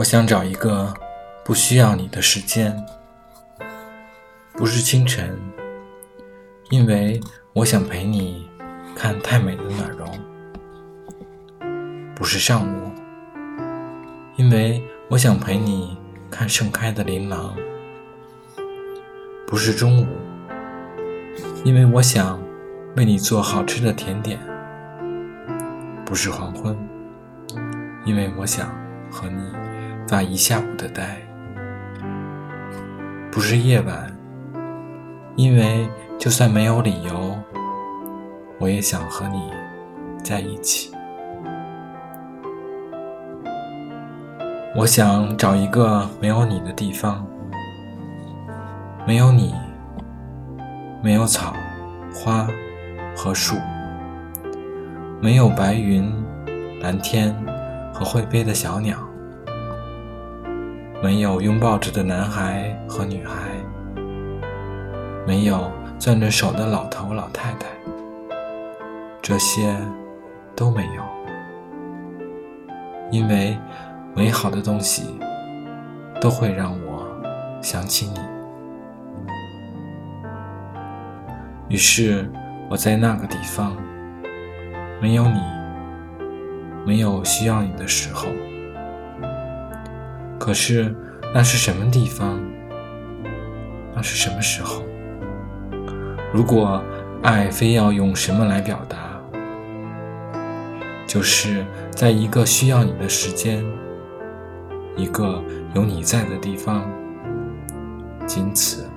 我想找一个不需要你的时间，不是清晨，因为我想陪你看太美的暖融；不是上午，因为我想陪你看盛开的琳琅；不是中午，因为我想为你做好吃的甜点；不是黄昏，因为我想和你。发一下午的呆，不是夜晚，因为就算没有理由，我也想和你在一起。我想找一个没有你的地方，没有你，没有草、花和树，没有白云、蓝天和会飞的小鸟。没有拥抱着的男孩和女孩，没有攥着手的老头老太太，这些都没有，因为美好的东西都会让我想起你。于是我在那个地方，没有你，没有需要你的时候。可是，那是什么地方？那是什么时候？如果爱非要用什么来表达，就是在一个需要你的时间，一个有你在的地方，仅此。